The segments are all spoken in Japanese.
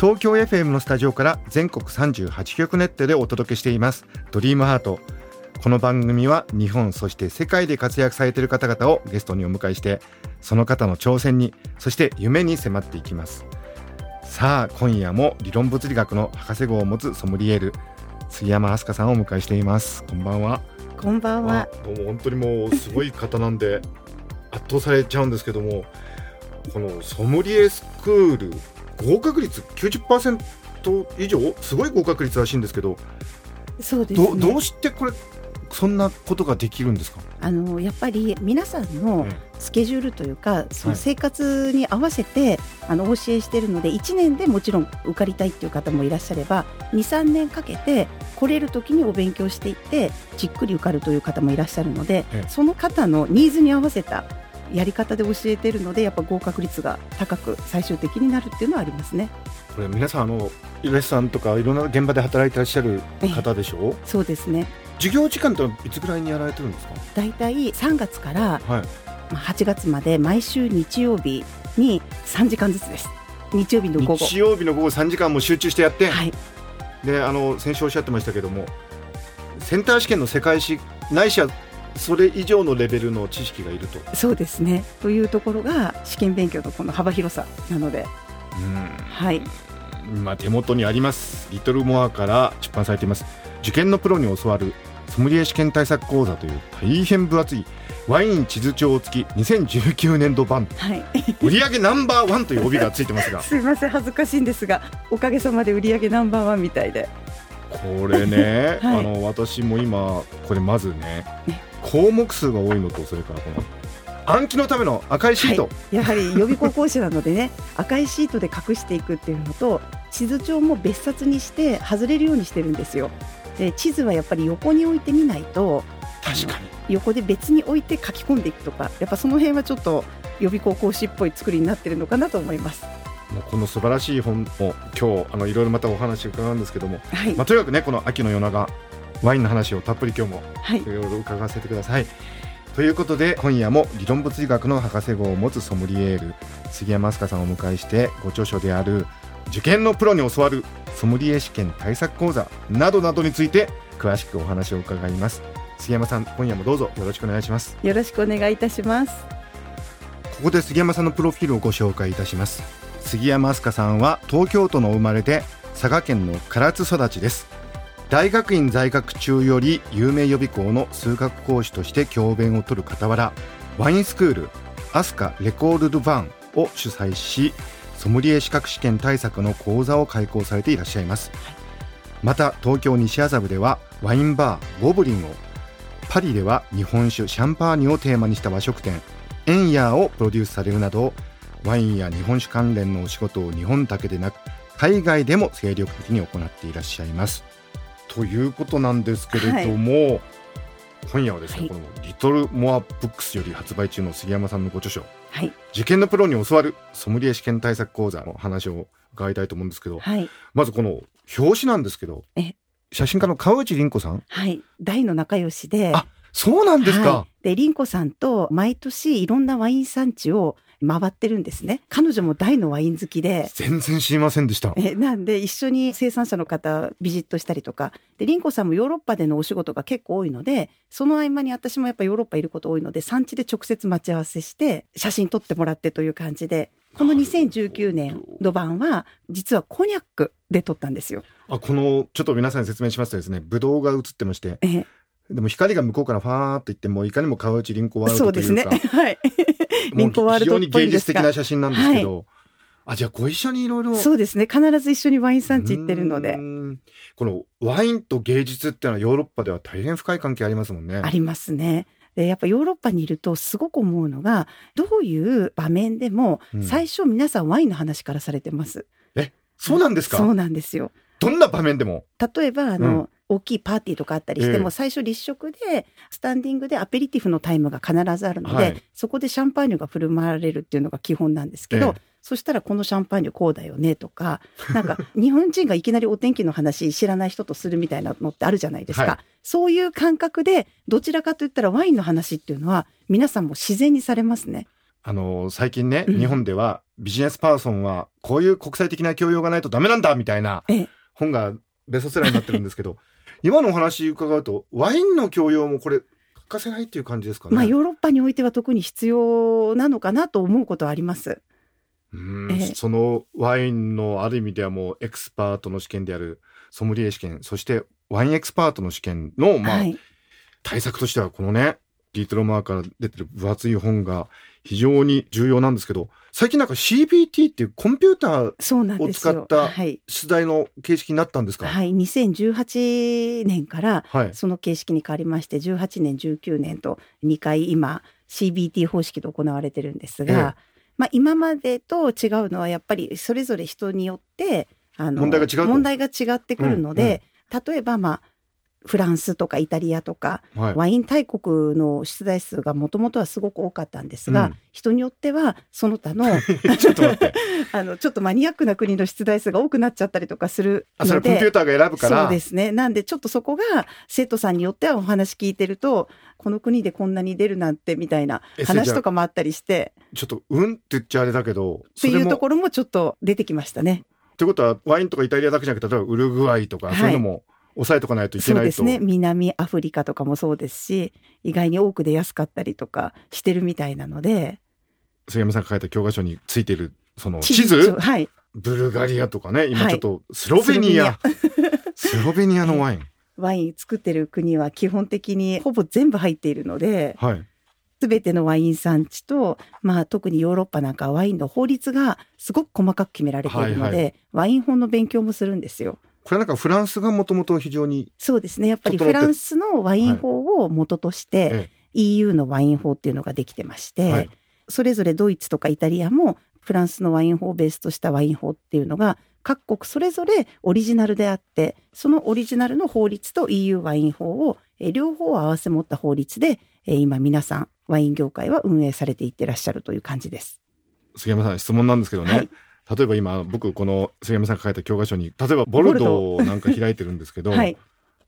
東京 FM のスタジオから全国38局ネットでお届けしています。ドリームハート。この番組は日本そして世界で活躍されている方々をゲストにお迎えしてその方の挑戦にそして夢に迫っていきます。さあ今夜も理論物理学の博士号を持つソムリエール杉山飛鳥さんをお迎えしています。こんばんは。こんばんは。どうも本当にもうすごい方なんで圧倒されちゃうんですけどもこのソムリエスクール合格率90%以上？すごい合格率らしいんですけど。そうですね。どどうしてこれそんなことができるんですか？あのやっぱり皆さんのえスケジュールというか、そのはい。生活に合わせてあのお教えしているので、1年でもちろん受かりたいっていう方もいらっしゃれば、2、3年かけて来れる時にお勉強していってじっくり受かるという方もいらっしゃるのでえ、え。その方のニーズに合わせたやり方で教えているので、やっぱ合格率が高く最終的になるっていうのはありますね。これ皆さんあのイラスさんとかいろんな現場で働いてらっしゃる方でしょ？そうですね。授業時間っていつぐらいにやられてるんですか？だいたい3月からはいまあ8月まで毎週日曜日に3時間ずつです。日曜日の午後。日曜日の午後3時間も集中してやって、はい、であの先週おっしゃってましたけどもセンター試験の世界史ないしはそれ以上のレベルの知識がいると、そうですね。というところが試験勉強のこの幅広さなので、はい、今手元にあります。リトルモアから出版されています。受験のプロに教わるソムリエ試験対策講座という大変分厚いワイン地図帳付き2019年度版。はい。売上ナンバーワンという帯がついてますが。すいません恥ずかしいんですが、おかげさまで売り上げナンバーワンみたいで、これね、はい。あの私も今これまずねね項目数が多いのとそれからこの暗記のための赤いシート、やはり予備高校生なのでね、赤いシートで隠していくっていうのと、地図帳も別冊にして外れるようにしてるんですよ。で地図はやっぱり横に置いてみないと確かに横で別に置いて書き込んでいくとかやっぱその辺はちょっと予備高校士っぽい作りになってるのかなと思います。この素晴らしい本を今日あのいろいろまたお話伺うんですけども、はい、まあ、とにかくねこの秋の夜長ワインの話をたっぷり今日もはい。い、ろいろ伺わせてください。ということで今夜も理論物理学の博士号を持つソムリエール杉山飛鳥さんをお迎えしてご著書である受験のプロに教わるソムリエ試験対策講座などなどについて詳しくお話を伺います。杉山さん今夜もどうぞよろしくお願いします。よろしくお願いいたします。ここで杉山さんのプロフィールをご紹介いたします。杉山飛鳥さんは東京都の生まれで佐賀県の唐津育ちです大学院在学中より有名予備校の数学講師として教鞭を取る傍らワインスクールアスカレコール・ド・バンを主催しソムリエ資格試験対策の講座を開講されていらっしゃいますまた東京西麻布ではワインバーゴブリンをパリでは日本酒シャンパーニュをテーマにした和食店エンヤーをプロデュースされるなどワインや日本酒関連のお仕事を日本だけでなく海外でも精力的に行っていらっしゃいます。ということなんですけれども、今夜はですね、はい。このリトルモアブックスより発売中の杉山さんのご著書はい、受験のプロに教わるソムリエ試験対策講座の話を伺いたいと思うんですけど、はい、まずこの表紙なんですけどえ？写真家の川内凛子さん？はい、大の仲良しで。あそうなんですか、はい、で、凛子さんと毎年いろんなワイン産地を回ってるんですね。彼女も大のワイン好きで。全然知りませんでした。えなんで一緒に生産者の方ビジットしたりとかで凛子さんもヨーロッパでのお仕事が結構多いのでその合間に私もやっぱヨーロッパいること多いので産地で直接待ち合わせして写真撮ってもらってという感じでこの2019年度版は実はコニャックで撮ったんですよ。あこのちょっと皆さんに説明しますとですねブドウが映ってましてえでも光が向こうからファーっといってもういかにも川内凛子ワールそうですね。ドというかはい。もう凛子ワールドっ非常に芸ぽいんですが術的な写真なんですけど、あじゃあご一緒にいろいろそうですね。必ず一緒にワイン産地行ってるので。んこのワインと芸術っていうのはヨーロッパでは大変深い関係ありますもんね。ありますね。でやっぱヨーロッパにいるとすごく思うのがどういう場面でもうん最初皆さんワインの話からされてます。えそうなんですか？そうなんですよ。どんな場面でも？例えば、あの、うん大きいパーティーとかあったりしても、ええ最初立食で、スタンディングでアペリティフのタイムが必ずあるので、はい。そこでシャンパーニュが振る舞われるっていうのが基本なんですけど、ええ。そしたらこのシャンパーニュこうだよねとか、なんか日本人がいきなりお天気の話知らない人とするみたいなのってあるじゃないですか。はい。そういう感覚で、どちらかといったらワインの話っていうのは皆さんも自然にされますね。あの、最近ね、うん。日本ではビジネスパーソンはこういう国際的な教養がないとダメなんだみたいなええ。本がベストセラーになってるんですけど、今のお話伺うと、ワインの教養もこれ、欠かせないっていう感じですかね。まあヨーロッパにおいては特に必要なのかなと思うことはあります。うんええそのワインのある意味ではもうエクスパートの試験であるソムリエ試験、そしてワインエクスパートの試験の、まあ、はい。対策としてはこのね、ディートロマーから出てる分厚い本が非常に重要なんですけど、最近なんか CBT っていうコンピューター。を使ったはい。出題の形式になったんですか？はい。2018年からはい。その形式に変わりまして、18年、19年と2回今 CBT 方式で行われてるんですが、ええまあ今までと違うのはやっぱりそれぞれ人によって、あの、問題が違うと問題が違ってくるので、例えばまあ、フランスとかイタリアとか、はい。ワイン大国の出題数がもともとはすごく多かったんですが、うん人によってはその他の ちょっと。あのちょっとマニアックな国の出題数が多くなっちゃったりとかするあ、それので。コンピューターが選ぶから。そうですね。なんでちょっとそこが生徒さんによってはお話聞いてると、この国でこんなに出るなんてみたいな話とかもあったりして、ちょっと、うんって言っちゃあれだけど、っていうとろ。ころもちょっと出てきましたね。ってことは、ワインとかイタリアだけじゃなくて、例えばウルグアイとか、はいそういうのも抑えとかないといけないと。そうですね。南アフリカとかもそうですし、意外に多く出やすかったりとかしてるみたいなので、杉山さんが書いた教科書についている、その地図？はい。ブルガリアとかね、今はいちょっとスロベニア、スロベニアのワイン。ワイン作ってる国は基本的にほぼ全部入っているので、はい。すべてのワイン産地と、まあ特にヨーロッパなんかはワインの法律がすごく細かく決められているので、はいはワイン法の勉強もするんですよ。これなんかフランスがもともと非常に、そうですね。やっぱりフランスのワイン法を元として、え EU のワイン法っていうのができてまして、はい。それぞれドイツとかイタリアもフランスのワイン法をベースとしたワイン法っていうのが各国それぞれオリジナルであってそのオリジナルの法律と EU ワイン法をえー両方を合わせ持った法律でえー今皆さんワイン業界は運営されていってらっしゃるという感じです。杉山さん質問なんですけどね、はい例えば今僕この杉山さんが書いた教科書に例えばボルドーなんか開いてるんですけど、はい、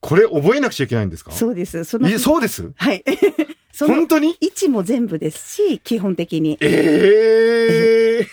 これ覚えなくちゃいけないんですか？そうです。そのそうですはい。本当に？位置も全部ですし基本的に。ええ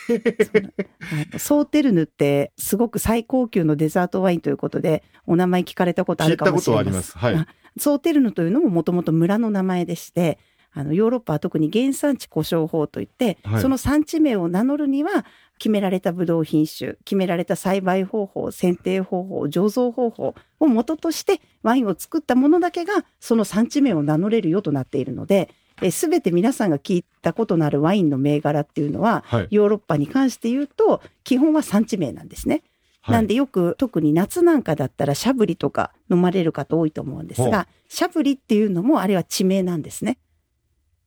あのソーテルヌってすごく最高級のデザートワインということでお名前聞かれたことあ聞いたこるかもしれません。とはあります。はい。あソーテルヌというのももともと村の名前でしてあのヨーロッパは特に原産地故障法といって、はいその産地名を名乗るには決められたブドウ品種決められた栽培方法剪定方法醸造方法を元としてワインを作ったものだけがその産地名を名乗れるよとなっているのですべて皆さんが聞いたことのあるワインの銘柄っていうのははい。ヨーロッパに関して言うと基本は産地名なんですね。はいなんでよく特に夏なんかだったらシャブリとか飲まれる方多いと思うんですがシャブリっていうのもあれは地名なんですね。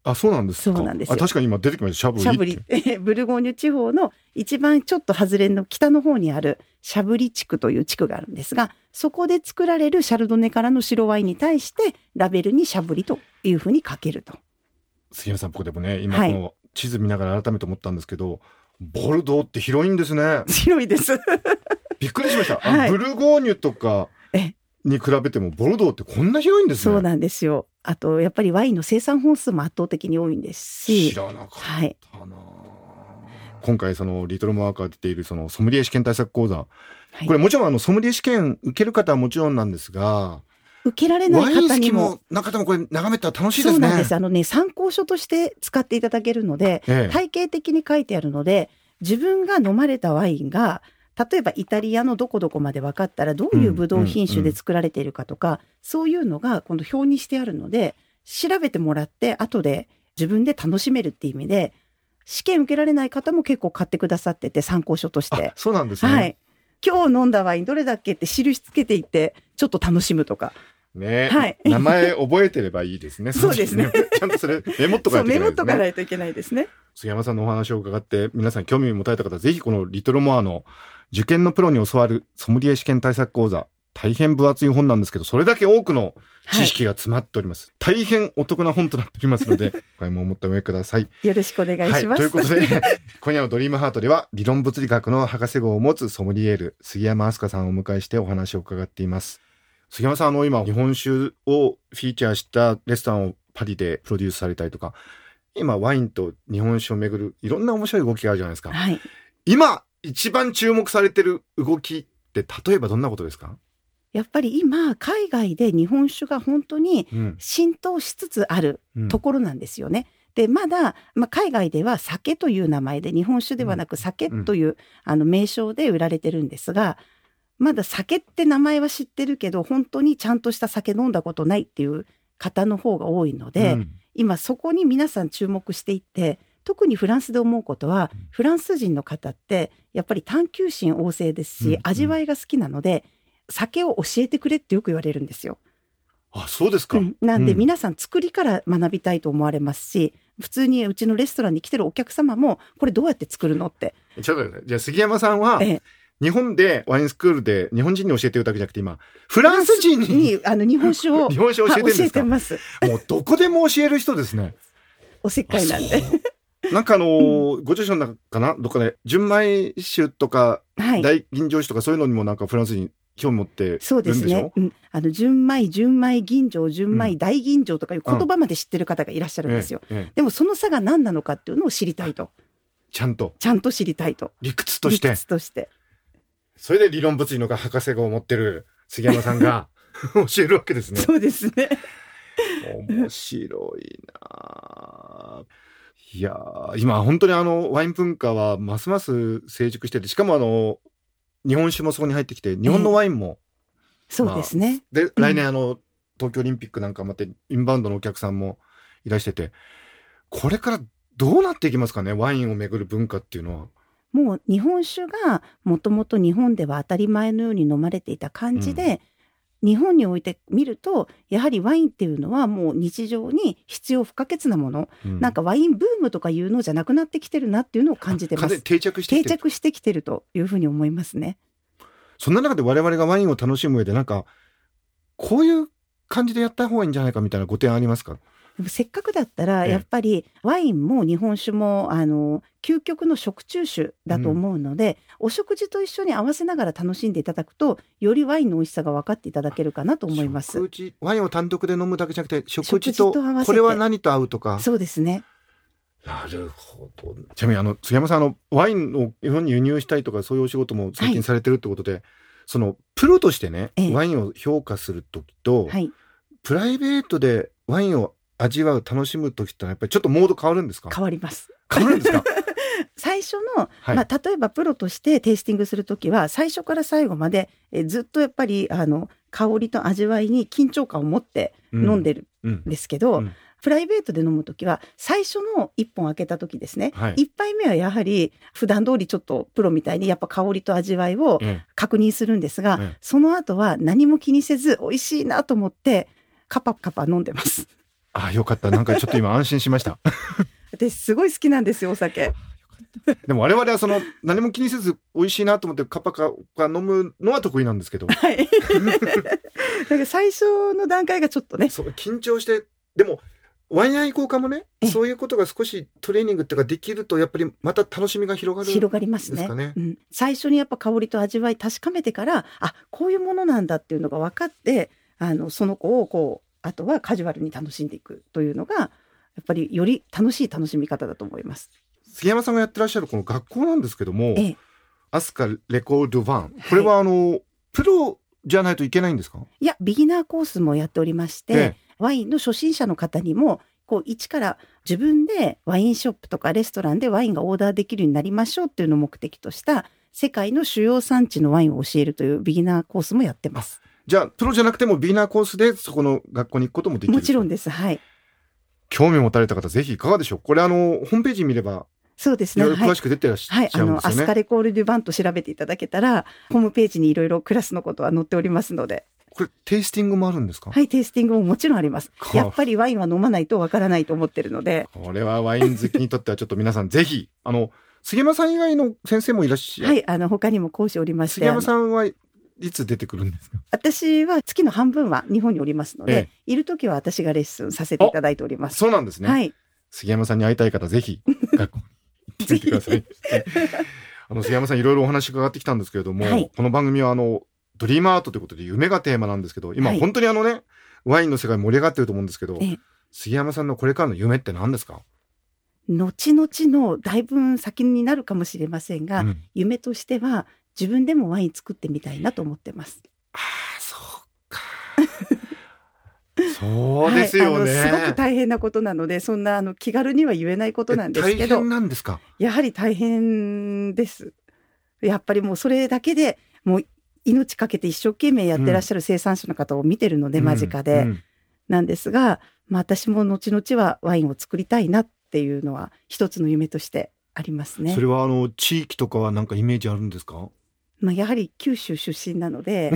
あ、そうなんですか。そうなんです確かに今出てきました。シャブリ。ブリブルゴーニュ地方の一番ちょっと外れの北の方にあるシャブリ地区という地区があるんですがそこで作られるシャルドネからの白ワインに対してラベルにシャブリというふうに書けると。杉山さん、僕でもね、今はいこの地図見ながら改めて思ったんですけど、ボルドーって広いんですね。広いです。びっくりしました。あはいブルゴーニュとかえに比べても、ボルドーってこんな広いんですね。そうなんですよ。あとやっぱりワインの生産本数も圧倒的に多いんですし知。らなかったはい。な。今回そのリトルマーカー出ているそのソムリエ試験対策講座、はいこれもちろんあのソムリエ試験受ける方はもちろんなんですが、受けられなワイン好きい方にももこれ眺めたら楽しいですね。そうなんです。あのね、参考書として使っていただけるので、ええ体系的に書いてあるので、自分が飲まれたワインが、例えばイタリアのどこどこまで分かったら、どういうブドウ品種で作られているかとか、そういうのがこの表にしてあるので、調べてもらって、後で自分で楽しめるっていう意味で、試験受けられない方も結構買ってくださってて、参考書としてあ。そうなんですね。はい。今日飲んだワインどれだっけって印つけていって、ちょっと楽しむとか。ね、はい名前覚えてればいいですね。そうですね ちゃんとそれメモっとかそう、メモっとかないといけないですね。ないといけないですね。杉山さんのお話を伺って、皆さん興味を持たれた方、ぜひこのリトルモアの受験のプロに教わるソムリエ試験対策講座、大変分厚い本なんですけど、それだけ多くの知識が詰まっております。大変お得な本となっておりますので、お買い物を持ってお上ください。よろしくお願いします。ということで、今夜のドリームハートでは、理論物理学の博士号を持つソムリエール、杉山飛鳥さんをお迎えしてお話を伺っています。杉山さん、あの、今、日本酒をフィーチャーしたレストランをパリでプロデュースされたりとか、今、ワインと日本酒をめぐるいろんな面白い動きがあるじゃないですか。はい。今、一番注目されてる動きって、例えばどんなことですか？やっぱり今、海外で日本酒が本当にうん。浸透しつつあるうんところなんですよね。でまだ、まあ、海外では酒という名前で日本酒ではなく酒という、あの名称で売られてるんですがまだ酒って名前は知ってるけど本当にちゃんとした酒飲んだことないっていう方の方が多いので、うん今そこに皆さん注目していって特にフランスで思うことは、うん。フランス人の方ってやっぱり探求心旺盛ですし、うん。うん。味わいが好きなので酒を教えてくれってよく言われるんですよ。あ、そうですか。うん。なんでうん。皆さん作りから学びたいと思われますし、普通にうちのレストランに来てるお客様もこれどうやって作るのって、ちょっとじゃあ杉山さんは、ええ。日本でワインスクールで日本人に教えてるだけじゃなくて今、フランス人ににあの日本酒を日本酒を教えてるんですか？はい教えてます。もうどこでも教える人ですね。おせっかいなんで。なんかあのーご著書の中かな？どっかで、純米酒とか、はい。大吟醸酒とかそういうのにもなんかフランス人興味持ってるんでしょ？そうですね。うん、あの純米純米吟醸純米大吟醸とかいう言葉まで知ってる方がいらっしゃるんですよ。ええええ。でもその差が何なのかっていうのを知りたいと、ちゃんと。ちゃんと知りたいと、理屈として。理、屈として。それで理論物理の博士号を持ってる杉山さんが 教えるわけですね。そうですね。面白いなあいやー今本当にあのワイン文化はますます成熟しててしかもあの日本酒もそこに入ってきて日本のワインも、そうですね。で来年あの、東京オリンピックなんかまってインバウンドのお客さんもいらしててこれからどうなっていきますかねワインをめぐる文化っていうのは。もう日本酒がもともと日本では当たり前のように飲まれていた感じで、日本において見るとやはりワインっていうのはもう日常に必要不可欠なもの、うんなんかワインブームとかいうのじゃなくなってきてるなっていうのを感じてます。定着して定着してきてるというふうに思いますね。そんな中で我々がワインを楽しむ上でなんかこういう感じでやった方がいいんじゃないかみたいなご提案ありますか？でもせっかくだったらええ。やっぱりワインも日本酒もあの究極の食中酒だと思うので、お食事と一緒に合わせながら楽しんでいただくとよりワインの美味しさが分かっていただけるかなと思います。食。事ワインを単独で飲むだけじゃなくて食事食と合わせて。これは何と合うとか？そうですね。なるほどちなみにあの杉山さんあのワインを日本に輸入したいとかそういうお仕事も最近されてるってことで、そのプロとしてね、ええ。ワインを評価する時と、はい、プライベートでワインを味わう楽しむ時ってのはやっぱりちょっとモード変わるんですか？変わります。変わるんですか？最初の、はい。まあ、例えばプロとしてテイスティングするときは最初から最後までえずっとやっぱりあの香りと味わいに緊張感を持って飲んでるうんんですけど、うんプライベートで飲むときは最初の1本開けたときですね、はい一杯目はやはり普段通りちょっとプロみたいにやっぱ香りと味わいをええ確認するんですが、ええその後は何も気にせず美味しいなと思ってカパカパ飲んでます。あよかった。なんかちょっと今安心しました。私すごい好きなんですよお酒。でも我々はその何も気にせず美味しいなと思ってカパカパ飲むのは得意なんですけど。はい。なんか最初の段階がちょっとね。そう緊張してでもワイン愛好家もねええ。そういうことが少しトレーニングっていうかできるとやっぱりまた楽しみが広がる広がりますね。うん、最初にやっぱ香りと味わい確かめてからあこういうものなんだっていうのが分かってあのその子をこうあとはカジュアルに楽しんでいくというのがやっぱりより楽しい楽しみ方だと思います。杉山さんがやってらっしゃるこの学校なんですけどもええ、アスカレコードワンこれはあの、プロじゃないといけないんですか？いやビギナーコースもやっておりまして、ええ。ワインの初心者の方にもこう一から自分でワインショップとかレストランでワインがオーダーできるようになりましょうっていうのを目的とした世界の主要産地のワインを教えるというビギナーコースもやってます。じゃあプロじゃなくてもビギナーコースでそこの学校に行くこともできるもちろんです。はい。興味を持たれた方ぜひいかがでしょうこれあのホームページ見ればそうですね。詳しく出てらっしゃはい、あの、るんですよね、アスカレコール・デュ・バンと調べていただけたら、ホームページにいろいろクラスのことは載っておりますので、これテイスティングもあるんですか？はい、テイスティングももちろんあります。こやっぱりワインは飲まないとわからないと思ってるので、これはワイン好きにとってはちょっと皆さんぜひ、あの、杉山さん以外の先生もいらっしゃる。はい、あの、他にも講師おりまして、杉山あのさんはいつ出てくるんですか？私は月の半分は日本におりますので、えいる時は私がレッスンさせていただいております。そうなんですね。はい。杉山さんに会いたい方、ぜひ、学校に行ってみてください。あの、杉山さん、いろいろお話伺ってきたんですけれども、はいこの番組は、あの、ドリームアートということで、夢がテーマなんですけど、今、はい本当にあのね、ワインの世界盛り上がってると思うんですけどええ、杉山さんのこれからの夢って何ですか、後々のだいぶ先になるかもしれませんが、うん夢としては自分でもワイン作ってみたいなと思ってます。そうか。そうですよね。はい、すごく大変なことなので、そんなあの気軽には言えないことなんですけどえ大変、なんですか？やはり大変です。やっぱりもうそれだけでもう命かけて一生懸命やってらっしゃる生産者の方を見てるので、間近で、うんなんですが、まあ、私も後々はワインを作りたいなっていうのは一つの夢としてありますねそ。れはあの地域とかはなんかイメージあるんですか、まあ、やはり九州出身なので、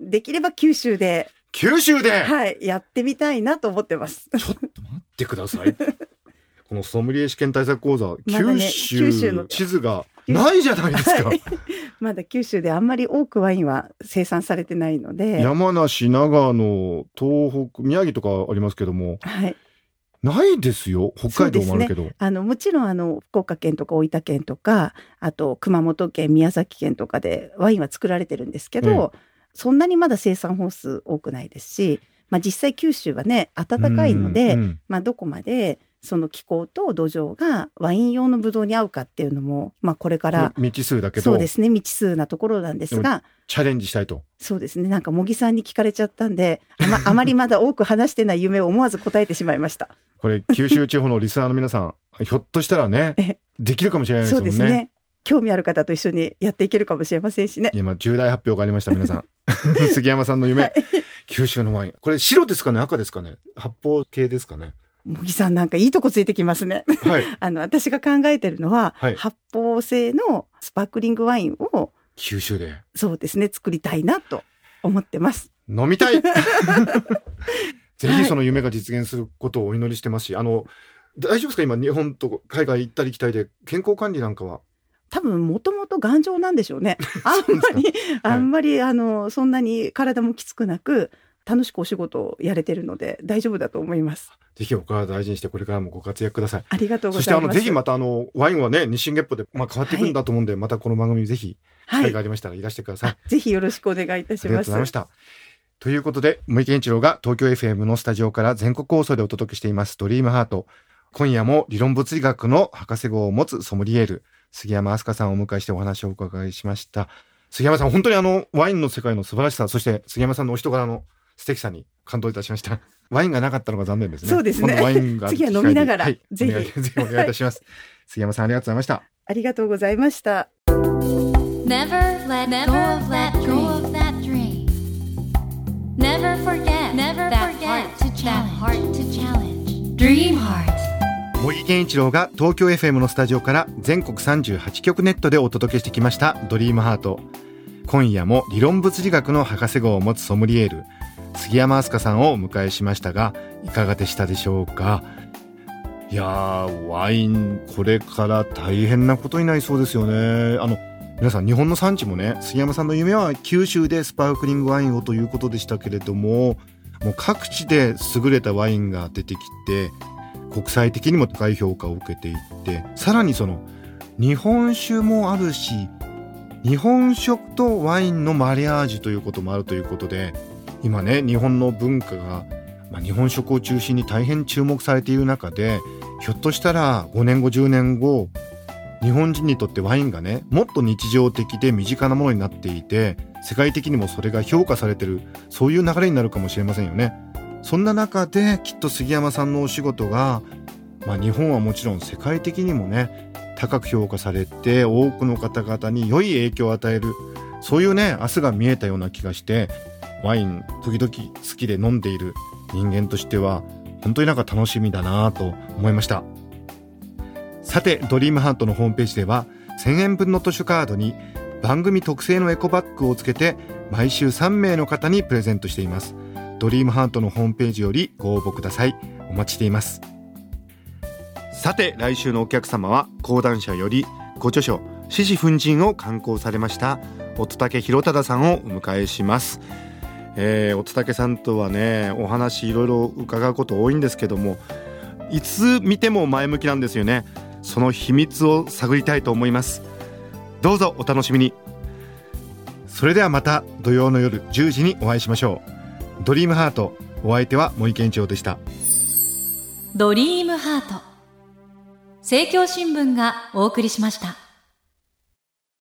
うん、できれば九州で、九州で、はい、やってみたいなと思ってます。ちょっと待ってください。このソムリエ試験対策講座、まだね九州九州の地図がないじゃないですか。はいまだ九州であんまり多くワインは生産されてないので、山梨、長野、東北、宮城とかありますけども、はい、ないですよ。北海道もあるけど。あのもちろんあの福岡県とか大分県とかあと熊本県宮崎県とかでワインは作られてるんですけど、そんなにまだ生産本数多くないですし、まあ、実際九州はね暖かいので、うんうんまあ、どこまでその気候と土壌がワイン用のブドウに合うかっていうのも、まあ、これから未知数だけどそうですね未知数なところなんですがチャレンジしたいと。そうですねなんか茂木さんに聞かれちゃったんであま あまりまだ多く話してない夢を思わず答えてしまいました。これ、九州地方のリスナーの皆さん、ひょっとしたらねえ、できるかもしれないですそもね。うんですね興味ある方と一緒にやっていけるかもしれませんしね。今、重大発表がありました、皆さん。杉山さんの夢、はい九州のワイン。これ、白ですかね？赤ですかね？発泡系ですかね？茂木さんなんかいいとこついてきますね。はい。あの私が考えてるのは、はい発泡性のスパークリングワインを九州で。そうですね作りたいなと思ってます。飲みたい ぜひその夢が実現することをお祈りしてますし、あの、大丈夫ですか？今、日本と海外行ったり来たりで、健康管理なんかは。多分もともと頑丈なんでしょうね。あんまり、あんまりあのそんなに体もきつくなく楽しくお仕事をやれてるので大丈夫だと思います。ぜひお体大事にして、これからもご活躍ください。ありがとうごそして、あの、ざいます。ぜひまた、あの、ワインはね、日進月歩で、まあ、変わっていくんだと思うんで、またこの番組ぜひ、機はい会がありましたらいらしてください。あぜひよろしくお願いいたしありがとうます。ございました。ということで、森健一郎が東京 FM のスタジオから全国放送でお届けしています、ドリームハート。今夜も理論物理学の博士号を持つソムリエール、杉山飛鳥さんをお迎えしてお話をお伺いしました。杉山さん、本当にあの、ワインの世界の素晴らしさ、そして杉山さんのお人柄の素敵さに感動いたしました。ワインがなかったのが残念ですね。そうですねワインが次は飲みながらはい、ぜひお願いぜひお願いいたします。杉山さん、ありがとうございました。ありがとうございました。Never let go of that go of that dream. Never forget never that forget heart to that heart to challenge. Dream heart. 茂木健一郎が東京 FM のスタジオから全国38局ネットでお届けしてきました「ドリームハート。今夜も理論物理学の博士号を持つソムリエール杉山飛鳥さんをお迎えしましたがいかがでしたでしょうか？いやーワインこれから大変なことになりそうですよね。あの皆さん日本の産地もね杉山さんの夢は九州でスパークリングワインをということでしたけれどももう各地で優れたワインが出てきて国際的にも高い評価を受けていってさらにその日本酒もあるし日本食とワインのマリアージュということもあるということで今ね日本の文化が、まあ、日本食を中心に大変注目されている中でひょっとしたら5年後10年後日本人にとってワインがねもっと日常的で身近なものになっていて世界的にもそれが評価されてるそういう流れになるかもしれませんよね。そんな中できっと杉山さんのお仕事が、まあ、日本はもちろん世界的にもね高く評価されて多くの方々に良い影響を与えるそういうね明日が見えたような気がしてワイン時々好きで飲んでいる人間としては本当になんか楽しみだなと思いました。さてドリームハートのホームページでは1000円分の図書カードに番組特製のエコバッグをつけて毎週3名の方にプレゼントしています。ドリームハートのホームページよりご応募ください。お待ちしています。さて来週のお客様は講談社よりご著書獅子奮陣を刊行されました乙武弘忠さんをお迎えします。えー、乙武さんとはねお話いろいろ伺うこと多いんですけどもいつ見ても前向きなんですよね。その秘密を探りたいと思います。どうぞお楽しみに。それではまた土曜の夜10時にお会いしましょう。ドリームハート。お相手は森健一郎でした。ドリームハート。政教新聞がお送りしました。